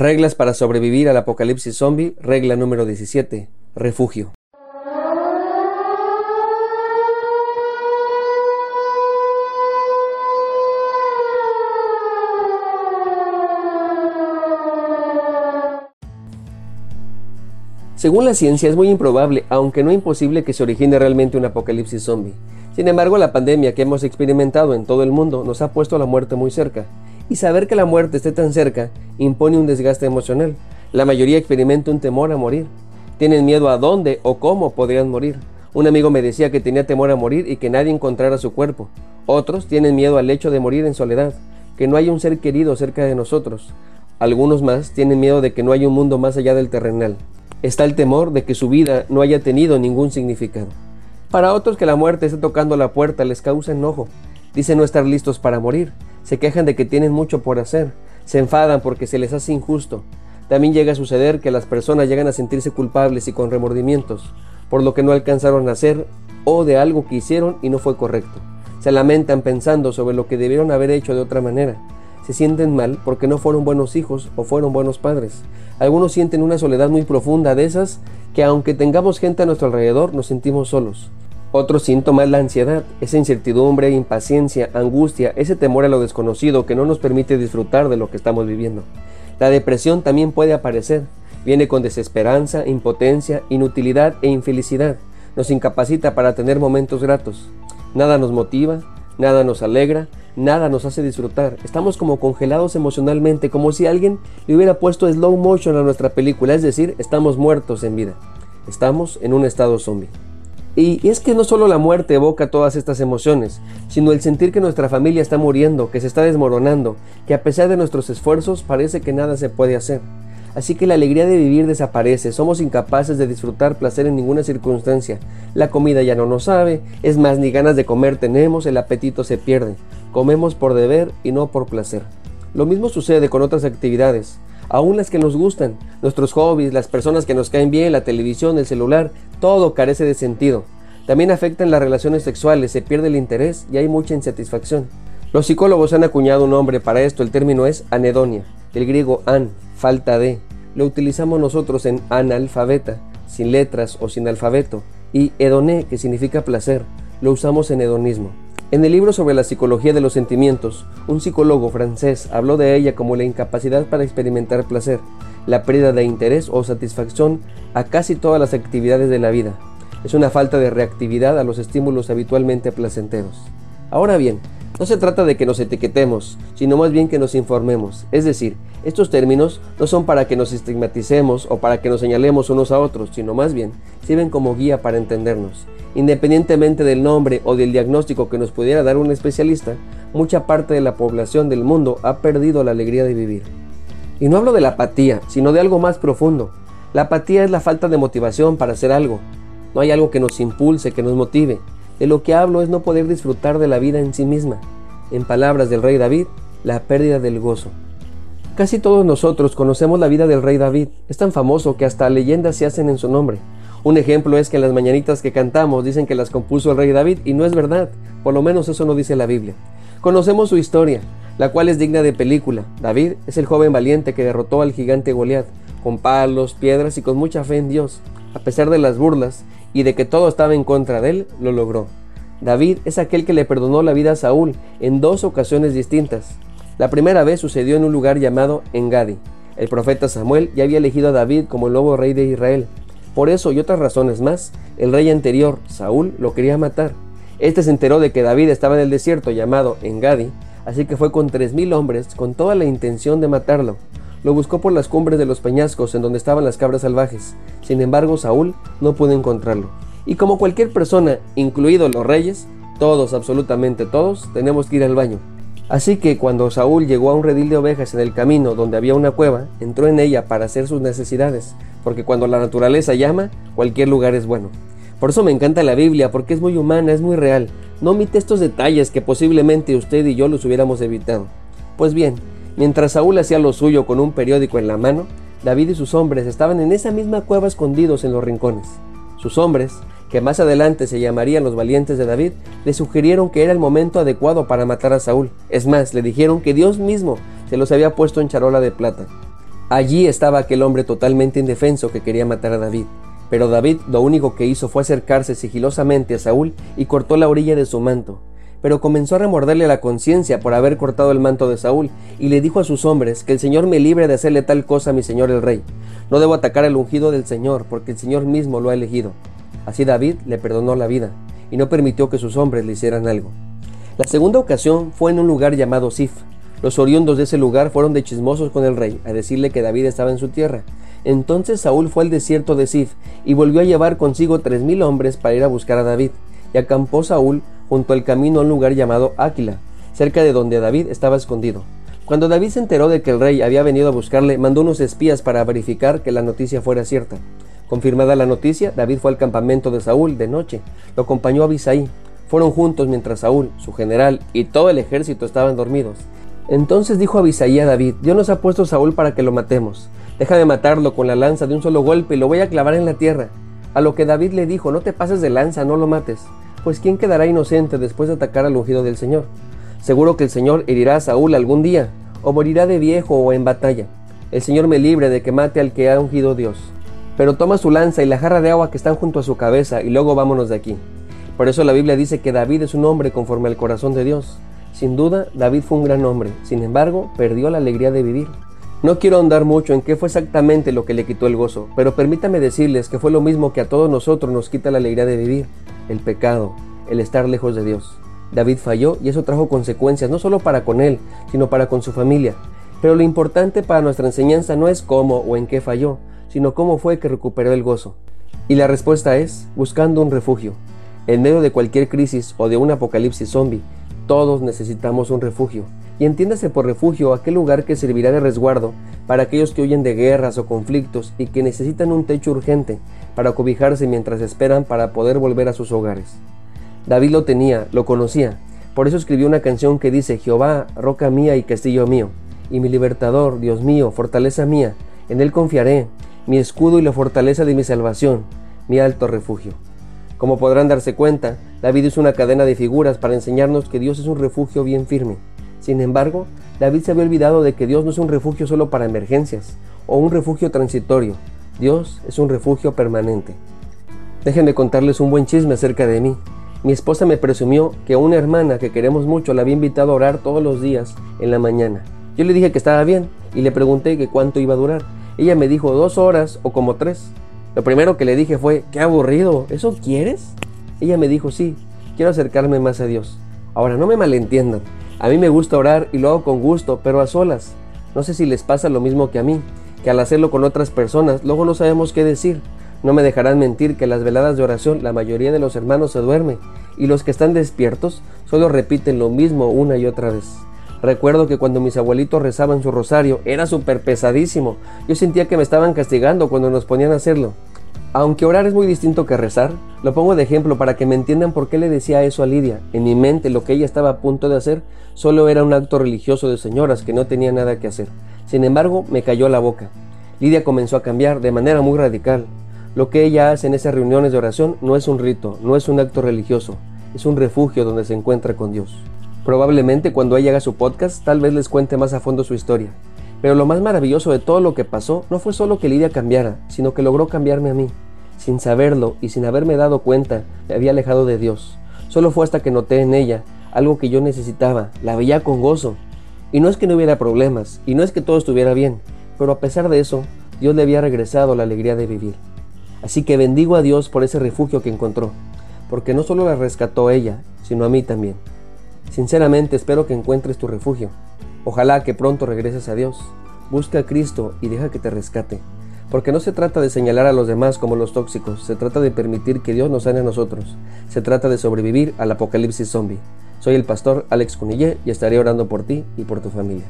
Reglas para sobrevivir al apocalipsis zombie, regla número 17, refugio. Según la ciencia es muy improbable, aunque no imposible, que se origine realmente un apocalipsis zombie. Sin embargo, la pandemia que hemos experimentado en todo el mundo nos ha puesto la muerte muy cerca, y saber que la muerte esté tan cerca impone un desgaste emocional. La mayoría experimenta un temor a morir. Tienen miedo a dónde o cómo podrían morir. Un amigo me decía que tenía temor a morir y que nadie encontrara su cuerpo. Otros tienen miedo al hecho de morir en soledad, que no haya un ser querido cerca de nosotros. Algunos más tienen miedo de que no haya un mundo más allá del terrenal está el temor de que su vida no haya tenido ningún significado. Para otros que la muerte esté tocando la puerta les causa enojo. Dicen no estar listos para morir. Se quejan de que tienen mucho por hacer. Se enfadan porque se les hace injusto. También llega a suceder que las personas llegan a sentirse culpables y con remordimientos por lo que no alcanzaron a hacer o de algo que hicieron y no fue correcto. Se lamentan pensando sobre lo que debieron haber hecho de otra manera se sienten mal porque no fueron buenos hijos o fueron buenos padres. Algunos sienten una soledad muy profunda de esas que aunque tengamos gente a nuestro alrededor nos sentimos solos. Otros síntomas la ansiedad, esa incertidumbre, impaciencia, angustia, ese temor a lo desconocido que no nos permite disfrutar de lo que estamos viviendo. La depresión también puede aparecer. Viene con desesperanza, impotencia, inutilidad e infelicidad. Nos incapacita para tener momentos gratos. Nada nos motiva, nada nos alegra, nada nos hace disfrutar. Estamos como congelados emocionalmente, como si alguien le hubiera puesto slow motion a nuestra película, es decir, estamos muertos en vida. Estamos en un estado zombie. Y, es que no solo la muerte evoca todas estas emociones, sino el sentir que nuestra familia está muriendo, que se está desmoronando, que a pesar de nuestros esfuerzos parece que nada se puede hacer. Así que la alegría de vivir desaparece, somos incapaces de disfrutar placer en ninguna circunstancia. La comida ya no nos sabe, es más, ni ganas de comer tenemos, el apetito se pierde. Comemos por deber y no por placer. Lo mismo sucede con otras actividades, aún las que nos gustan, nuestros hobbies, las personas que nos caen bien, la televisión, el celular, todo carece de sentido. También afectan las relaciones sexuales, se pierde el interés y hay mucha insatisfacción. Los psicólogos han acuñado un nombre para esto, el término es anedonia, del griego an, falta de. Lo utilizamos nosotros en analfabeta, sin letras o sin alfabeto, y hedoné, que significa placer, lo usamos en hedonismo. En el libro sobre la psicología de los sentimientos, un psicólogo francés habló de ella como la incapacidad para experimentar placer, la pérdida de interés o satisfacción a casi todas las actividades de la vida. Es una falta de reactividad a los estímulos habitualmente placenteros. Ahora bien, no se trata de que nos etiquetemos, sino más bien que nos informemos. Es decir, estos términos no son para que nos estigmaticemos o para que nos señalemos unos a otros, sino más bien sirven como guía para entendernos. Independientemente del nombre o del diagnóstico que nos pudiera dar un especialista, mucha parte de la población del mundo ha perdido la alegría de vivir. Y no hablo de la apatía, sino de algo más profundo. La apatía es la falta de motivación para hacer algo. No hay algo que nos impulse, que nos motive. De lo que hablo es no poder disfrutar de la vida en sí misma. En palabras del rey David, la pérdida del gozo. Casi todos nosotros conocemos la vida del rey David. Es tan famoso que hasta leyendas se hacen en su nombre. Un ejemplo es que las mañanitas que cantamos dicen que las compuso el rey David y no es verdad. Por lo menos eso no dice la Biblia. Conocemos su historia, la cual es digna de película. David es el joven valiente que derrotó al gigante Goliat, con palos, piedras y con mucha fe en Dios. A pesar de las burlas y de que todo estaba en contra de él, lo logró. David es aquel que le perdonó la vida a Saúl en dos ocasiones distintas. La primera vez sucedió en un lugar llamado Engadi. El profeta Samuel ya había elegido a David como el nuevo rey de Israel. Por eso y otras razones más, el rey anterior, Saúl, lo quería matar. Este se enteró de que David estaba en el desierto llamado Engadi, así que fue con tres mil hombres con toda la intención de matarlo. Lo buscó por las cumbres de los peñascos en donde estaban las cabras salvajes. Sin embargo, Saúl no pudo encontrarlo. Y como cualquier persona, incluidos los reyes, todos, absolutamente todos, tenemos que ir al baño. Así que cuando Saúl llegó a un redil de ovejas en el camino donde había una cueva, entró en ella para hacer sus necesidades, porque cuando la naturaleza llama, cualquier lugar es bueno. Por eso me encanta la Biblia, porque es muy humana, es muy real. No omite estos detalles que posiblemente usted y yo los hubiéramos evitado. Pues bien, Mientras Saúl hacía lo suyo con un periódico en la mano, David y sus hombres estaban en esa misma cueva escondidos en los rincones. Sus hombres, que más adelante se llamarían los valientes de David, le sugirieron que era el momento adecuado para matar a Saúl. Es más, le dijeron que Dios mismo se los había puesto en charola de plata. Allí estaba aquel hombre totalmente indefenso que quería matar a David. Pero David lo único que hizo fue acercarse sigilosamente a Saúl y cortó la orilla de su manto. Pero comenzó a remorderle la conciencia por haber cortado el manto de Saúl, y le dijo a sus hombres que el Señor me libre de hacerle tal cosa a mi señor el rey. No debo atacar al ungido del Señor, porque el Señor mismo lo ha elegido. Así David le perdonó la vida, y no permitió que sus hombres le hicieran algo. La segunda ocasión fue en un lugar llamado Sif. Los oriundos de ese lugar fueron de chismosos con el rey, a decirle que David estaba en su tierra, entonces Saúl fue al desierto de Sif y volvió a llevar consigo tres mil hombres para ir a buscar a David. Y acampó Saúl junto al camino a un lugar llamado Áquila, cerca de donde David estaba escondido. Cuando David se enteró de que el rey había venido a buscarle, mandó unos espías para verificar que la noticia fuera cierta. Confirmada la noticia, David fue al campamento de Saúl de noche. Lo acompañó a Abisaí. Fueron juntos mientras Saúl, su general y todo el ejército estaban dormidos. Entonces dijo Abisaí a David, Dios nos ha puesto Saúl para que lo matemos. Deja de matarlo con la lanza de un solo golpe y lo voy a clavar en la tierra. A lo que David le dijo, no te pases de lanza, no lo mates. Pues ¿quién quedará inocente después de atacar al ungido del Señor? Seguro que el Señor herirá a Saúl algún día, o morirá de viejo o en batalla. El Señor me libre de que mate al que ha ungido Dios. Pero toma su lanza y la jarra de agua que están junto a su cabeza y luego vámonos de aquí. Por eso la Biblia dice que David es un hombre conforme al corazón de Dios. Sin duda, David fue un gran hombre, sin embargo, perdió la alegría de vivir. No quiero ahondar mucho en qué fue exactamente lo que le quitó el gozo, pero permítame decirles que fue lo mismo que a todos nosotros nos quita la alegría de vivir, el pecado, el estar lejos de Dios. David falló y eso trajo consecuencias no solo para con él, sino para con su familia. Pero lo importante para nuestra enseñanza no es cómo o en qué falló, sino cómo fue que recuperó el gozo. Y la respuesta es buscando un refugio. En medio de cualquier crisis o de un apocalipsis zombie, todos necesitamos un refugio, y entiéndase por refugio aquel lugar que servirá de resguardo para aquellos que huyen de guerras o conflictos y que necesitan un techo urgente para cobijarse mientras esperan para poder volver a sus hogares. David lo tenía, lo conocía, por eso escribió una canción que dice Jehová, roca mía y castillo mío, y mi libertador, Dios mío, fortaleza mía, en él confiaré, mi escudo y la fortaleza de mi salvación, mi alto refugio. Como podrán darse cuenta, David es una cadena de figuras para enseñarnos que Dios es un refugio bien firme. Sin embargo, David se había olvidado de que Dios no es un refugio solo para emergencias o un refugio transitorio. Dios es un refugio permanente. Déjenme contarles un buen chisme acerca de mí. Mi esposa me presumió que una hermana que queremos mucho la había invitado a orar todos los días en la mañana. Yo le dije que estaba bien y le pregunté que cuánto iba a durar. Ella me dijo dos horas o como tres. Lo primero que le dije fue, qué aburrido, ¿eso quieres? Ella me dijo, sí, quiero acercarme más a Dios. Ahora, no me malentiendan, a mí me gusta orar y lo hago con gusto, pero a solas. No sé si les pasa lo mismo que a mí, que al hacerlo con otras personas, luego no sabemos qué decir. No me dejarán mentir que las veladas de oración la mayoría de los hermanos se duermen y los que están despiertos solo repiten lo mismo una y otra vez. Recuerdo que cuando mis abuelitos rezaban su rosario era súper pesadísimo. Yo sentía que me estaban castigando cuando nos ponían a hacerlo. Aunque orar es muy distinto que rezar, lo pongo de ejemplo para que me entiendan por qué le decía eso a Lidia. En mi mente lo que ella estaba a punto de hacer solo era un acto religioso de señoras que no tenía nada que hacer. Sin embargo, me cayó la boca. Lidia comenzó a cambiar de manera muy radical. Lo que ella hace en esas reuniones de oración no es un rito, no es un acto religioso, es un refugio donde se encuentra con Dios. Probablemente cuando ella haga su podcast tal vez les cuente más a fondo su historia. Pero lo más maravilloso de todo lo que pasó no fue solo que Lidia cambiara, sino que logró cambiarme a mí. Sin saberlo y sin haberme dado cuenta, me había alejado de Dios. Solo fue hasta que noté en ella algo que yo necesitaba, la veía con gozo. Y no es que no hubiera problemas, y no es que todo estuviera bien, pero a pesar de eso, Dios le había regresado la alegría de vivir. Así que bendigo a Dios por ese refugio que encontró, porque no solo la rescató ella, sino a mí también. Sinceramente espero que encuentres tu refugio. Ojalá que pronto regreses a Dios. Busca a Cristo y deja que te rescate. Porque no se trata de señalar a los demás como los tóxicos, se trata de permitir que Dios nos sane a nosotros. Se trata de sobrevivir al apocalipsis zombie. Soy el pastor Alex Cunillé y estaré orando por ti y por tu familia.